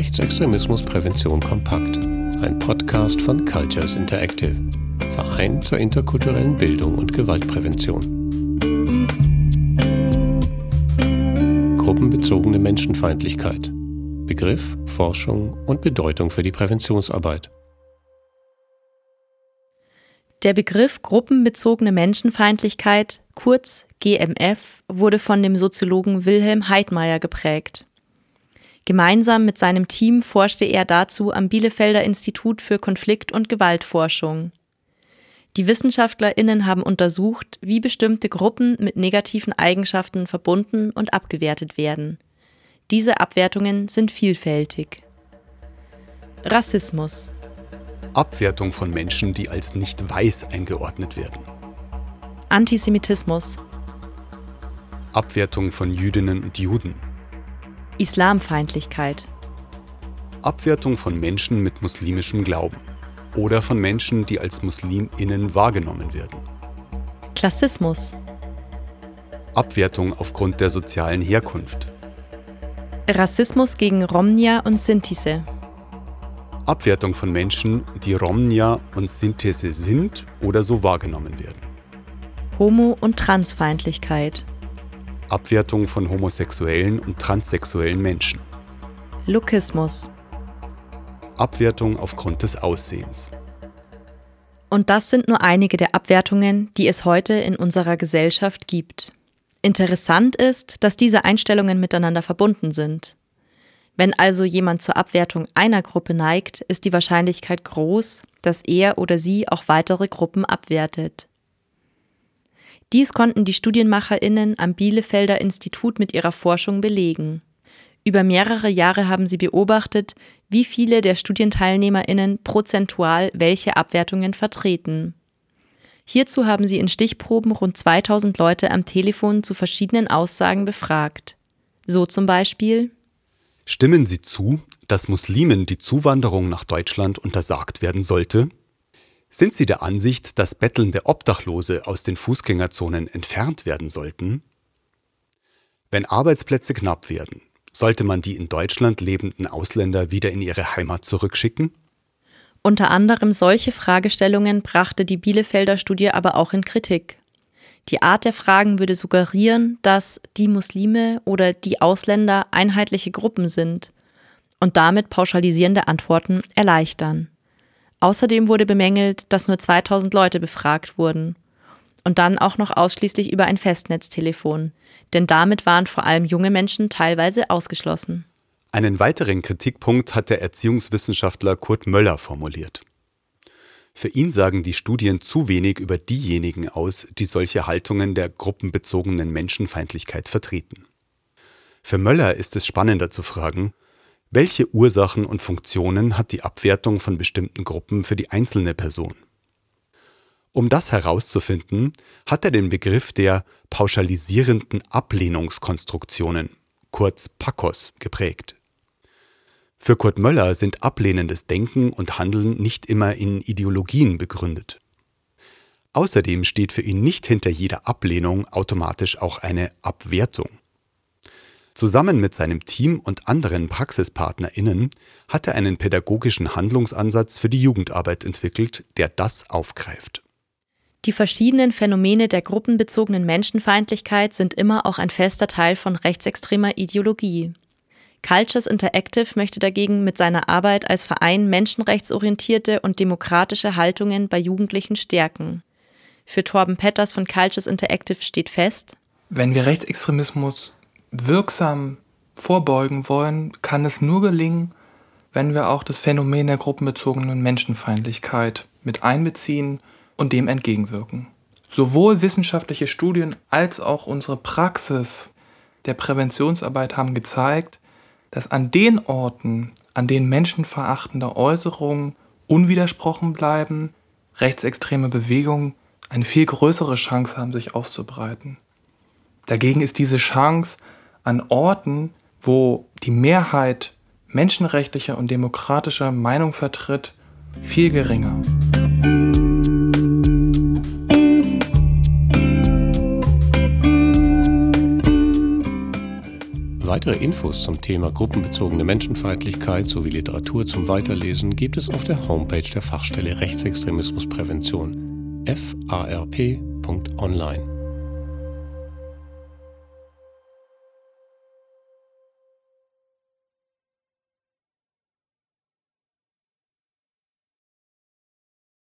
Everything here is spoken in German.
Rechtsextremismusprävention kompakt, ein Podcast von Cultures Interactive, Verein zur interkulturellen Bildung und Gewaltprävention. Gruppenbezogene Menschenfeindlichkeit. Begriff, Forschung und Bedeutung für die Präventionsarbeit. Der Begriff gruppenbezogene Menschenfeindlichkeit, kurz GMF, wurde von dem Soziologen Wilhelm Heidmeier geprägt. Gemeinsam mit seinem Team forschte er dazu am Bielefelder Institut für Konflikt- und Gewaltforschung. Die WissenschaftlerInnen haben untersucht, wie bestimmte Gruppen mit negativen Eigenschaften verbunden und abgewertet werden. Diese Abwertungen sind vielfältig. Rassismus Abwertung von Menschen, die als nicht weiß eingeordnet werden. Antisemitismus. Abwertung von Jüdinnen und Juden. Islamfeindlichkeit. Abwertung von Menschen mit muslimischem Glauben oder von Menschen, die als Musliminnen wahrgenommen werden. Klassismus. Abwertung aufgrund der sozialen Herkunft. Rassismus gegen Romnia und Sintise. Abwertung von Menschen, die Romnia und Sintese sind oder so wahrgenommen werden. Homo- und Transfeindlichkeit. Abwertung von homosexuellen und transsexuellen Menschen. Lukismus. Abwertung aufgrund des Aussehens. Und das sind nur einige der Abwertungen, die es heute in unserer Gesellschaft gibt. Interessant ist, dass diese Einstellungen miteinander verbunden sind. Wenn also jemand zur Abwertung einer Gruppe neigt, ist die Wahrscheinlichkeit groß, dass er oder sie auch weitere Gruppen abwertet. Dies konnten die Studienmacherinnen am Bielefelder Institut mit ihrer Forschung belegen. Über mehrere Jahre haben sie beobachtet, wie viele der Studienteilnehmerinnen prozentual welche Abwertungen vertreten. Hierzu haben sie in Stichproben rund 2000 Leute am Telefon zu verschiedenen Aussagen befragt. So zum Beispiel Stimmen Sie zu, dass Muslimen die Zuwanderung nach Deutschland untersagt werden sollte? Sind Sie der Ansicht, dass bettelnde Obdachlose aus den Fußgängerzonen entfernt werden sollten? Wenn Arbeitsplätze knapp werden, sollte man die in Deutschland lebenden Ausländer wieder in ihre Heimat zurückschicken? Unter anderem solche Fragestellungen brachte die Bielefelder Studie aber auch in Kritik. Die Art der Fragen würde suggerieren, dass die Muslime oder die Ausländer einheitliche Gruppen sind und damit pauschalisierende Antworten erleichtern. Außerdem wurde bemängelt, dass nur 2000 Leute befragt wurden. Und dann auch noch ausschließlich über ein Festnetztelefon, denn damit waren vor allem junge Menschen teilweise ausgeschlossen. Einen weiteren Kritikpunkt hat der Erziehungswissenschaftler Kurt Möller formuliert. Für ihn sagen die Studien zu wenig über diejenigen aus, die solche Haltungen der gruppenbezogenen Menschenfeindlichkeit vertreten. Für Möller ist es spannender zu fragen, welche Ursachen und Funktionen hat die Abwertung von bestimmten Gruppen für die einzelne Person? Um das herauszufinden, hat er den Begriff der pauschalisierenden Ablehnungskonstruktionen, kurz PACOS, geprägt. Für Kurt Möller sind ablehnendes Denken und Handeln nicht immer in Ideologien begründet. Außerdem steht für ihn nicht hinter jeder Ablehnung automatisch auch eine Abwertung. Zusammen mit seinem Team und anderen PraxispartnerInnen hat er einen pädagogischen Handlungsansatz für die Jugendarbeit entwickelt, der das aufgreift. Die verschiedenen Phänomene der gruppenbezogenen Menschenfeindlichkeit sind immer auch ein fester Teil von rechtsextremer Ideologie. Cultures Interactive möchte dagegen mit seiner Arbeit als Verein menschenrechtsorientierte und demokratische Haltungen bei Jugendlichen stärken. Für Torben Petters von Cultures Interactive steht fest, wenn wir Rechtsextremismus wirksam vorbeugen wollen, kann es nur gelingen, wenn wir auch das Phänomen der gruppenbezogenen Menschenfeindlichkeit mit einbeziehen und dem entgegenwirken. Sowohl wissenschaftliche Studien als auch unsere Praxis der Präventionsarbeit haben gezeigt, dass an den Orten, an denen menschenverachtende Äußerungen unwidersprochen bleiben, rechtsextreme Bewegungen eine viel größere Chance haben, sich auszubreiten. Dagegen ist diese Chance an Orten, wo die Mehrheit menschenrechtlicher und demokratischer Meinung vertritt, viel geringer. Weitere Infos zum Thema gruppenbezogene Menschenfeindlichkeit sowie Literatur zum Weiterlesen gibt es auf der Homepage der Fachstelle Rechtsextremismusprävention farp.online.